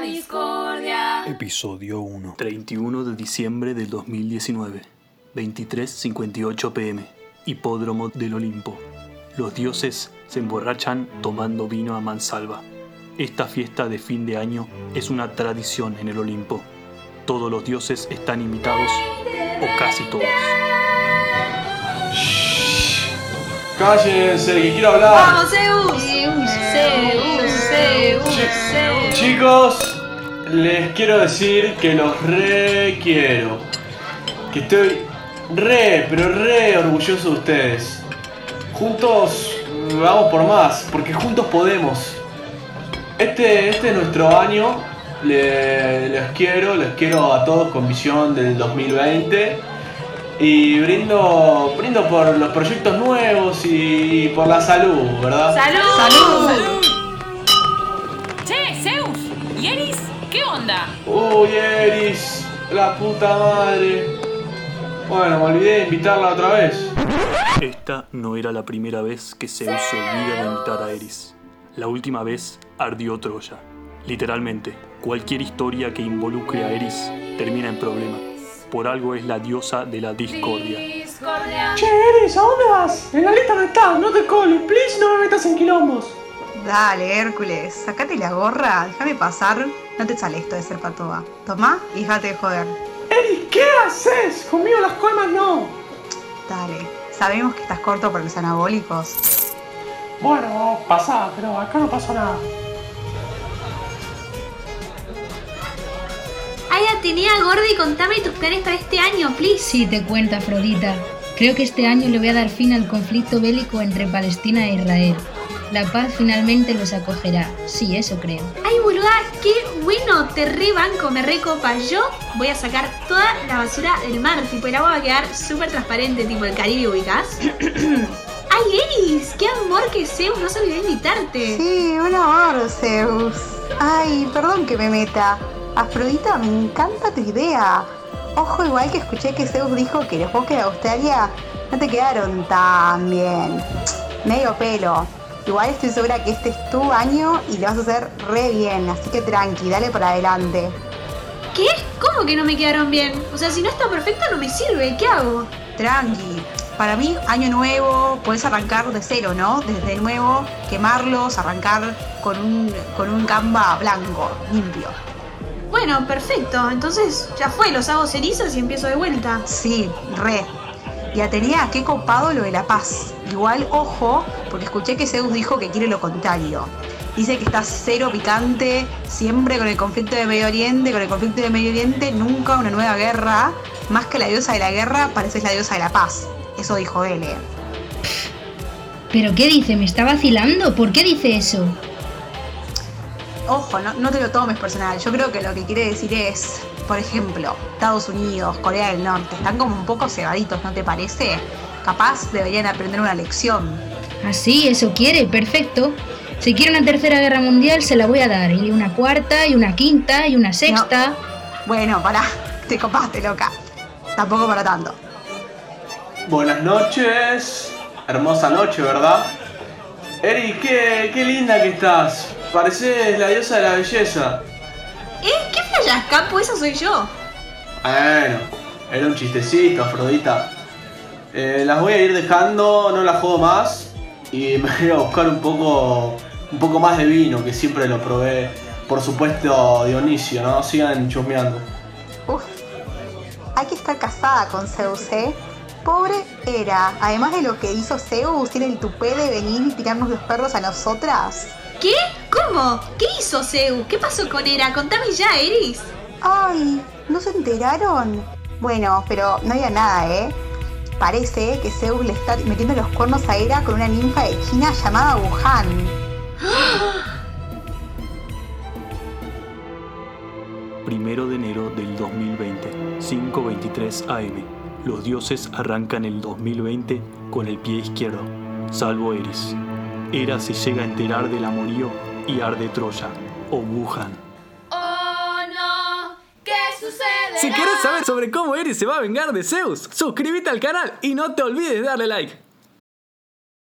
la discordia. Episodio 1. 31 de diciembre del 2019, 23.58 pm, Hipódromo del Olimpo. Los dioses se emborrachan tomando vino a mansalva. Esta fiesta de fin de año es una tradición en el Olimpo. Todos los dioses están invitados, o casi todos. Cállense, que quiero hablar. ¡Vamos, Zeus! Chicos, les quiero decir que los re quiero. Que estoy re, pero re orgulloso de ustedes. Juntos vamos por más, porque juntos podemos. Este, este es nuestro año. Le- les quiero, les quiero a todos con visión del 2020. Y brindo, brindo por los proyectos nuevos y por la salud, ¿verdad? ¡Salud! ¡Salud! Che, onda? Uy, Eris, la puta madre. Bueno, me olvidé de invitarla otra vez. Esta no era la primera vez que Zeus se olvida de invitar a Eris. La última vez ardió Troya. Literalmente, cualquier historia que involucre a Eris termina en problema. Por algo es la diosa de la discordia. Discordia. Che, Eris, ¿a dónde vas? En la lista no estás, no te coles, please, no me metas en quilombos. Dale, Hércules, sacate la gorra, déjame pasar. No te sale esto de ser patoa. Tomá y déjate de joder. Eris, ¿qué haces? Conmigo las coimas no. Dale, sabemos que estás corto por los anabólicos. Bueno, pasá, pero acá no pasó nada. Ay, Atenea, Gordi, contame tus planes para este año, please. Sí, te cuento, Afrodita. Creo que este año le voy a dar fin al conflicto bélico entre Palestina e Israel. La paz finalmente los acogerá. Sí, eso creo. Ay, boluda, qué bueno, te rebanco, me recopa. Yo voy a sacar toda la basura del mar, tipo el agua va a quedar súper transparente, tipo el Caribe, ubicás. Ay, Eris, qué amor que Zeus, no se olvidó de invitarte. Sí, un amor, Zeus. Ay, perdón que me meta. Afrodita, me encanta tu idea. Ojo, igual que escuché que Zeus dijo que los bosques de Australia no te quedaron tan bien. Medio pelo. Igual estoy segura que este es tu año y lo vas a hacer re bien, así que tranqui, dale para adelante. ¿Qué? ¿Cómo que no me quedaron bien? O sea, si no está perfecto no me sirve, ¿qué hago? Tranqui. Para mí, año nuevo, puedes arrancar de cero, ¿no? Desde nuevo, quemarlos, arrancar con un, con un gamba blanco, limpio. Bueno, perfecto, entonces ya fue, los hago cerizas y empiezo de vuelta. Sí, re. Y Atenea, qué copado lo de la paz. Igual, ojo, porque escuché que Zeus dijo que quiere lo contrario. Dice que está cero picante, siempre con el conflicto de Medio Oriente, con el conflicto de Medio Oriente, nunca una nueva guerra. Más que la diosa de la guerra, pareces la diosa de la paz. Eso dijo él. ¿Pero qué dice? ¿Me está vacilando? ¿Por qué dice eso? Ojo, no, no te lo tomes personal. Yo creo que lo que quiere decir es, por ejemplo, Estados Unidos, Corea del Norte, están como un poco cebaditos, ¿no te parece? Capaz deberían aprender una lección. Así, eso quiere, perfecto. Si quiere una tercera guerra mundial, se la voy a dar. Y una cuarta, y una quinta, y una sexta. Bueno, pará, te copaste, loca. Tampoco para tanto. Buenas noches. Hermosa noche, ¿verdad? Eris, qué, qué linda que estás. Pareces la diosa de la belleza. ¿Eh? ¿Qué fallas, Capo? Esa soy yo. Bueno, era un chistecito, Afrodita. Eh, las voy a ir dejando, no las juego más. Y me voy a buscar un poco, un poco más de vino, que siempre lo probé. Por supuesto, Dionisio, ¿no? Sigan chusmeando. Uf, hay que estar casada con Zeus, ¿eh? Pobre era. Además de lo que hizo Zeus, tiene el tupé de venir y tirarnos los perros a nosotras. ¿Qué? ¿Cómo? ¿Qué hizo Zeus? ¿Qué pasó con Hera? Contame ya, Eris. Ay, ¿no se enteraron? Bueno, pero no había nada, ¿eh? Parece que Zeus le está metiendo los cuernos a Hera con una ninfa de China llamada Wuhan. Primero de enero del 2020, 5.23 am. Los dioses arrancan el 2020 con el pie izquierdo, salvo Eris. Hera se llega a enterar del amorío y arde Troya, o Wuhan. Oh no, ¿qué sucede? Si querés saber sobre cómo Eris se va a vengar de Zeus, suscríbete al canal y no te olvides de darle like.